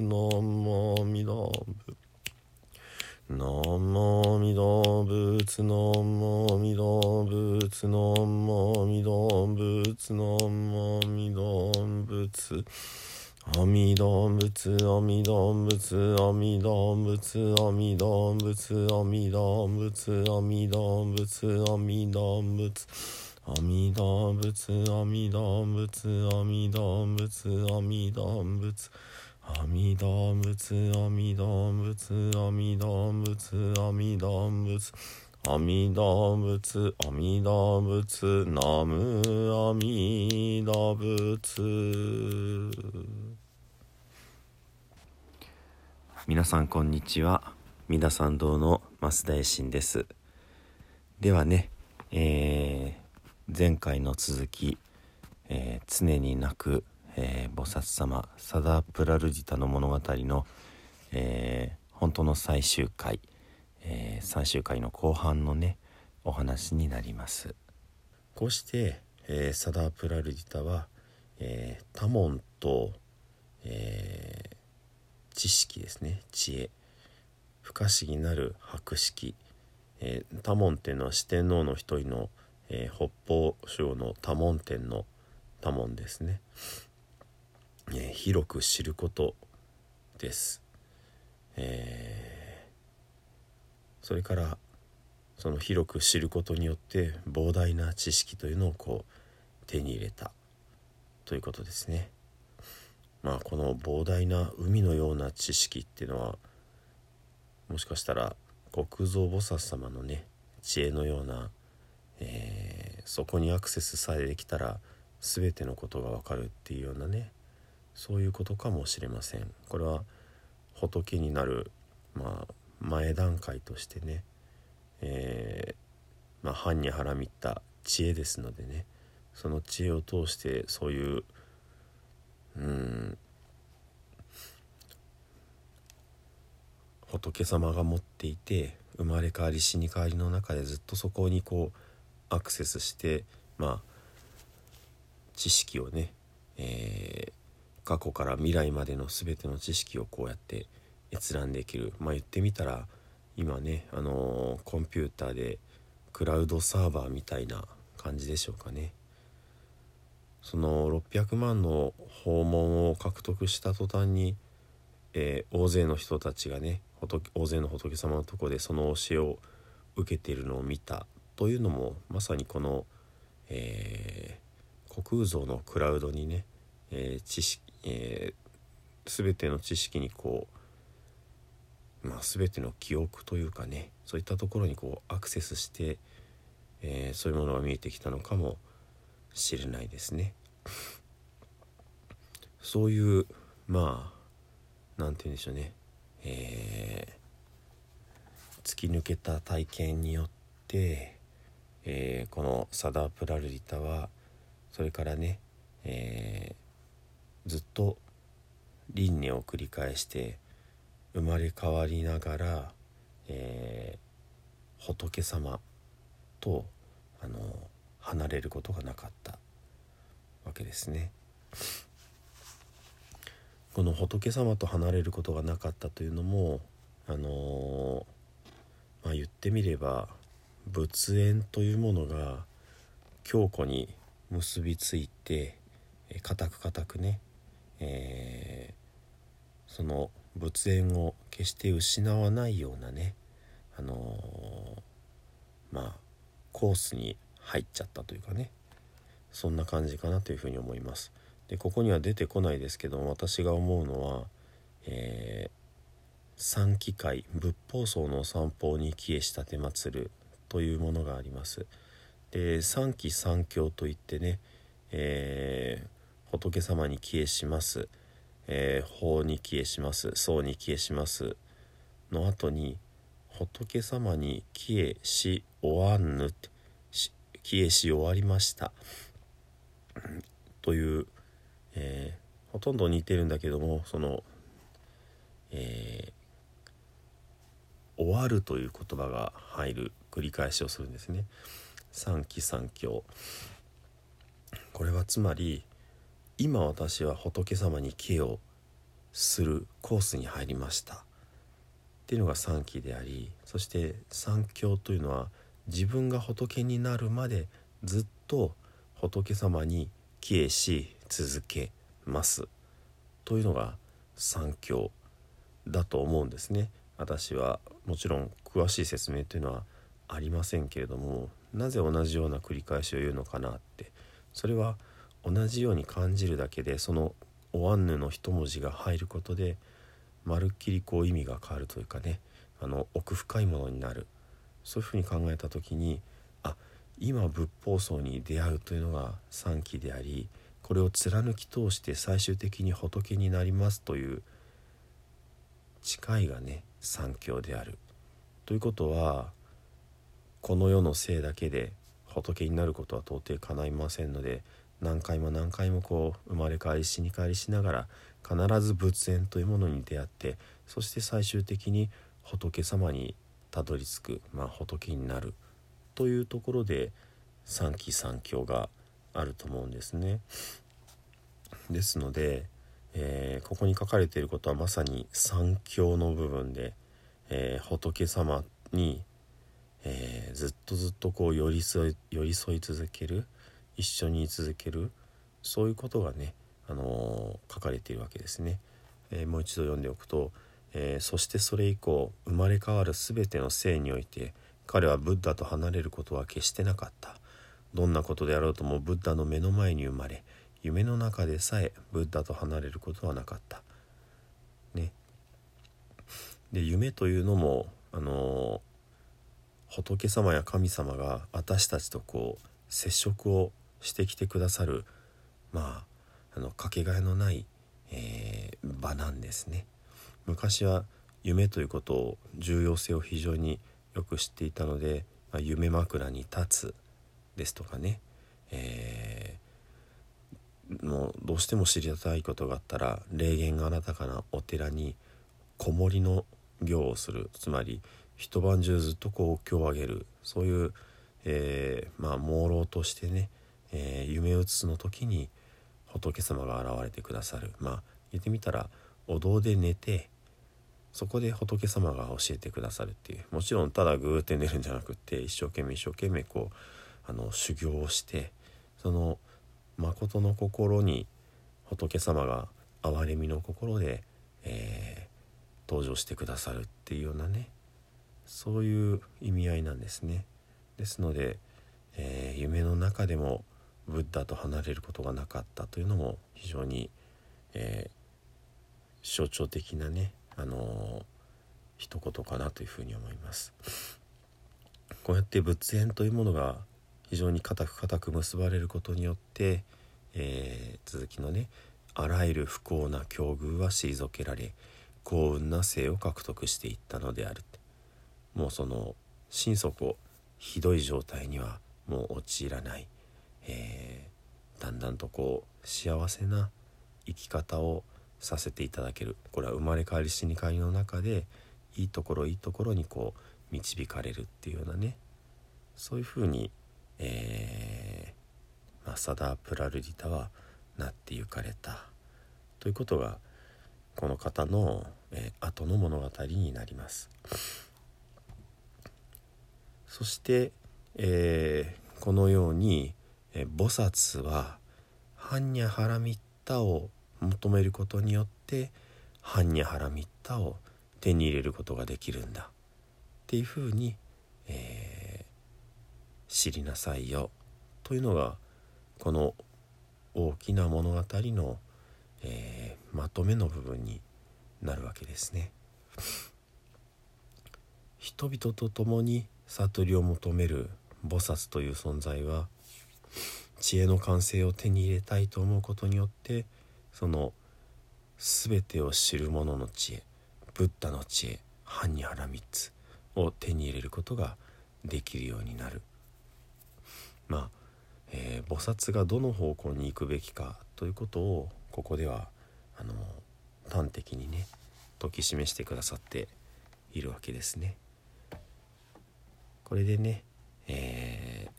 仏ナムアミダ仏ナマミダ仏ナマミダ仏ナマミダ仏ナマミダ仏阿弥陀仏阿弥陀仏阿弥陀仏阿弥陀仏阿弥陀仏阿弥陀仏阿弥陀仏阿弥陀仏阿弥陀仏阿弥陀仏阿弥陀仏阿弥陀仏阿弥陀仏阿弥陀仏阿弥陀仏阿弥陀仏阿弥陀仏ナム阿弥陀仏皆さんこんにちは。三田参道の増田衛進です。ではね、えー前回の続き、えー常に泣く、えー菩薩様サダプラルジタの物語の、えー本当の最終回、えー最終回の後半のねお話になります。こうして、えーサダープラルディタは、えー、多聞と、えー知識ですね知恵不可思議なる博識、えー多聞っていうのは四天王の一人の、えー北方省の多聞天の多聞ですね、えー広く知ることです、えーそれからその広く知ることによって膨大な知識というのをこう手に入れたということですね。まあこの膨大な海のような知識っていうのはもしかしたら国蔵菩薩様のね知恵のような、えーそこにアクセスさえできたら全てのことがわかるっていうようなねそういうことかもしれません。これは仏になる、まあ、前段階としてねえーまあ、藩に腹みった知恵ですのでねその知恵を通してそういううん仏様が持っていて生まれ変わり死に変わりの中でずっとそこにこうアクセスしてまあ知識をね、えー過去から未来までの全ての知識をこうやって閲覧できる。まあ言ってみたら今ねあのーコンピューターでクラウドサーバーみたいな感じでしょうかね。その600万の訪問を獲得した途端に、えー大勢の人たちがね大勢の仏様のとこでその教えを受けているのを見た。というのもまさにこの、えー国空蔵のクラウドにね、えー知識、えー全ての知識にこうまあ、全ての記憶というかねそういったところにこうアクセスして、えーそういうものが見えてきたのかもしれないですね。そういうまあなんて言うんでしょうね、えー突き抜けた体験によって、えーこのサダープラルリタはそれからね、えーずっと輪廻を繰り返して生まれ変わりながら、えー仏様とあの離れることがなかったわけですね。この仏様と離れることがなかったというのもあのーまあ言ってみれば仏縁というものが強固に結びついてえ固く固くね、えーその仏縁を決して失わないようなねあのーまあコースに入っちゃったというかねそんな感じかなというふうに思います。でここには出てこないですけど私が思うのは、えー、三機会仏法僧の散歩に帰依したて祭るというものがあります。で三期三教といってね、えー、仏様に帰依します、えー、法に帰依します。僧に帰依します。の後に仏様に帰依し終わんぬ帰依し終わりました。というえー、ほとんど似てるんだけどもその、えー、終わるという言葉が入る繰り返しをするんですね。三期三教。これはつまり今私は仏様に帰をするコースに入りました。っていうのが三期でありそして三教というのは自分が仏になるまでずっと仏様に帰依し続けます。というのが三教だと思うんですね。私はもちろん詳しい説明というのはありませんけれどもなぜ同じような繰り返しを言うのかなって。それは同じように感じるだけでその「おわんぬ」の一文字が入ることでまるっきりこう意味が変わるというかねあの奥深いものになるそういうふうに考えた時にあ今仏法僧に出会うというのが三期でありこれを貫き通して最終的に仏になりますという誓いがね三教である。ということはこの世のせいだけで仏になることは到底叶いませんので何回も何回もこう生まれ変わり死に変わりしながら必ず仏縁というものに出会ってそして最終的に仏様にたどり着く、まあ、仏になるというところで三期三教があると思うんですね。ですので、えー、ここに書かれていることはまさに三教の部分で、えー、仏様に、えー、ずっとずっとこう寄り添い寄り添い続ける一緒に続けるそういうことがね、あの書かれているわけですね。えもう一度読んでおくと、えそしてそれ以降生まれ変わる全ての生において彼はブッダと離れることは決してなかった。どんなことであろうともブッダの目の前に生まれ夢の中でさえブッダと離れることはなかった。ね。で夢というのもあの仏様や神様が私たちとこう接触をしてきてくださるまああのかけがえのない、えー、場なんですね。昔は夢ということを重要性を非常によく知っていたので、まあ、夢枕に立つですとかね、えー、もうどうしても知りたいことがあったら霊言があなたかなお寺に子守の行をする。つまり一晩中ずっとこうお経をあげる。そういう、えー、まあ朦朧としてね、えー、夢うつの時に仏様が現れてくださるまあ言ってみたらお堂で寝てそこで仏様が教えてくださるっていうもちろんただグーって寝るんじゃなくって一生懸命一生懸命こうあの修行をしてその誠の心に仏様が憐れみの心で、えー、登場してくださるっていうようなねそういう意味合いなんですね。ですので、えー、夢の中でもブッダと離れることがなかったというのも非常に、えー、象徴的なね、あのー、一言かなというふうに思います。こうやって仏縁というものが非常に固く固く結ばれることによって、えー、続きのねあらゆる不幸な境遇は退けられ幸運な生を獲得していったのであるもうその心底ひどい状態にはもう陥らない、えー、だんだんとこう幸せな生き方をさせていただける。これは生まれ変わり死に変わりの中でいいところいいところにこう導かれるっていうようなね。そういうふうにえー、ま、サダー・プラルディタはなってゆかれた。ということがこの方の、えー、後の物語になります。そして、えー、このように、え、菩薩は般若ハラミッタを求めることによって般若ハラミッタを手に入れることができるんだっていうふうに、え知りなさいよというのがこの大きな物語の、えー、まとめの部分になるわけですね。人々と共に悟りを求める菩薩という存在は知恵の完成を手に入れたいと思うことによってその全てを知る者の知恵ブッダの知恵般若波3つを手に入れることができるようになるまあ、えー、菩薩がどの方向に行くべきかということをここではあの端的にね説き示してくださっているわけですね。これでね、えー、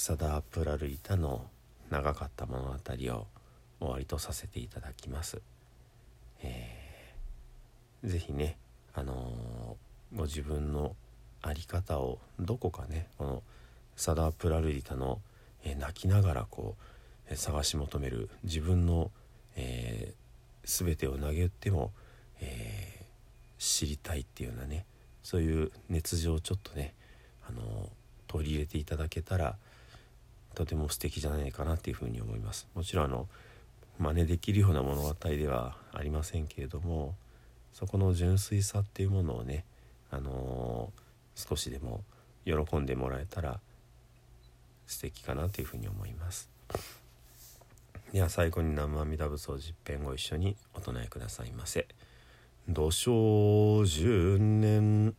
サダープラルイタの長かった物語を終わりとさせていただきます。えー、ぜひね、あのー、ご自分の在り方をどこかねこのサダープラルイタの、えー、泣きながらこう、えー、探し求める自分の、えー、全てを投げ打っても、え、知りたいっていうようなねそういう熱情をちょっとねあの取り入れていただけたらとても素敵じゃないかなっていうふうに思います。もちろんあの真似できるような物語ではありませんけれどもそこの純粋さっていうものをねあの少しでも喜んでもらえたら素敵かなというふうに思います。では最後に南無阿弥陀仏を実編ご一緒にお唱えくださいませ。土生十年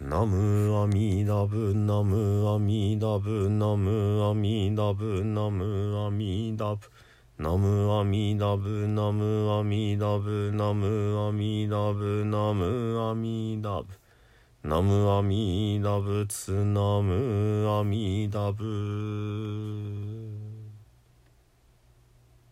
ナムアミダブナムアミダブナムアミダブナムアミダブナムアミダブナムアミダブナムアミダブナムアミダブナムアミダブツナムアミダブ。